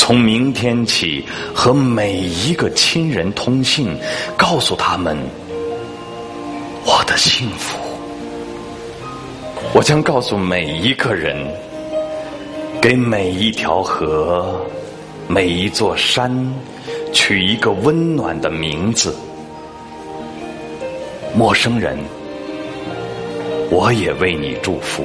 从明天起，和每一个亲人通信，告诉他们我的幸福。我将告诉每一个人，给每一条河、每一座山取一个温暖的名字。陌生人，我也为你祝福。